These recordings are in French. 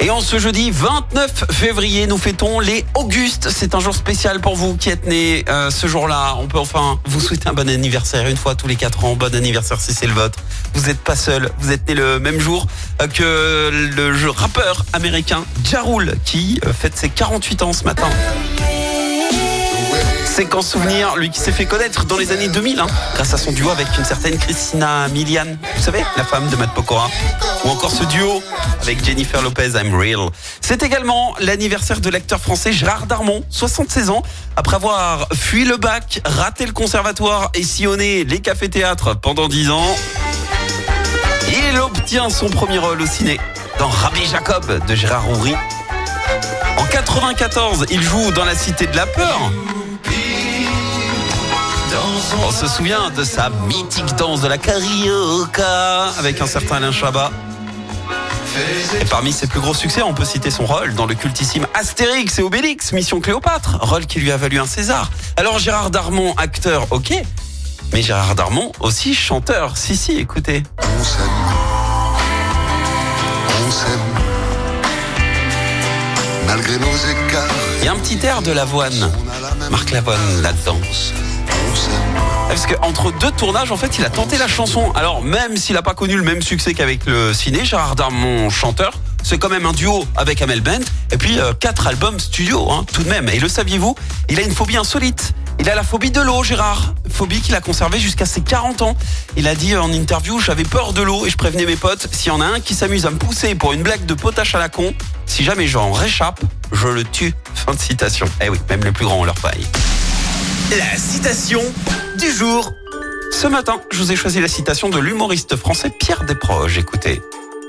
Et en ce jeudi 29 février, nous fêtons les Augustes. C'est un jour spécial pour vous qui êtes nés euh, ce jour-là. On peut enfin vous souhaiter un bon anniversaire une fois tous les quatre ans. Bon anniversaire si c'est le vôtre. Vous n'êtes pas seul. Vous êtes né le même jour euh, que le rappeur américain Ja Rule qui euh, fête ses 48 ans ce matin. Séquence souvenir, lui qui s'est fait connaître dans les années 2000 hein, grâce à son duo avec une certaine Christina Milian, vous savez, la femme de Matt Pokora, ou encore ce duo avec Jennifer Lopez, I'm Real. C'est également l'anniversaire de l'acteur français Gérard Darmon, 76 ans, après avoir fui le bac, raté le conservatoire et sillonné les cafés-théâtres pendant 10 ans. Il obtient son premier rôle au ciné dans Rabbi Jacob de Gérard Houry. En 94, il joue dans La Cité de la Peur. On se souvient de sa mythique danse de la carioca avec un certain Alain Chabat. Et parmi ses plus gros succès, on peut citer son rôle dans le cultissime Astérix et Obélix, Mission Cléopâtre, rôle qui lui a valu un César. Alors Gérard Darmon, acteur, ok, mais Gérard Darmon aussi chanteur. Si, si, écoutez. On s'aime. On s'aime. Malgré nos écarts. Il y a un petit air de Lavoine, Marc Lavoine là-dedans. Parce qu'entre deux tournages, en fait, il a tenté la chanson. Alors, même s'il n'a pas connu le même succès qu'avec le ciné, Gérard Darmon, chanteur, c'est quand même un duo avec Amel Bent. Et puis, euh, quatre albums studio, hein, tout de même. Et le saviez-vous? Il a une phobie insolite. Il a la phobie de l'eau, Gérard. Phobie qu'il a conservée jusqu'à ses 40 ans. Il a dit en interview, j'avais peur de l'eau et je prévenais mes potes, s'il y en a un qui s'amuse à me pousser pour une blague de potache à la con, si jamais j'en réchappe, je le tue. Fin de citation. Eh oui, même les plus grands ont leur faille. La citation du jour. Ce matin, je vous ai choisi la citation de l'humoriste français Pierre Desproges. Écoutez,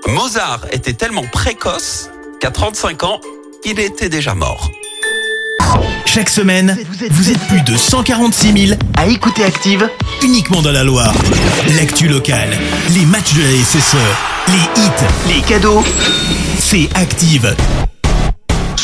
Mozart était tellement précoce qu'à 35 ans, il était déjà mort. Chaque semaine, vous êtes plus de 146 000 à écouter Active uniquement dans la Loire. L'actu locale, les matchs de la SSE, les hits, les cadeaux, c'est Active.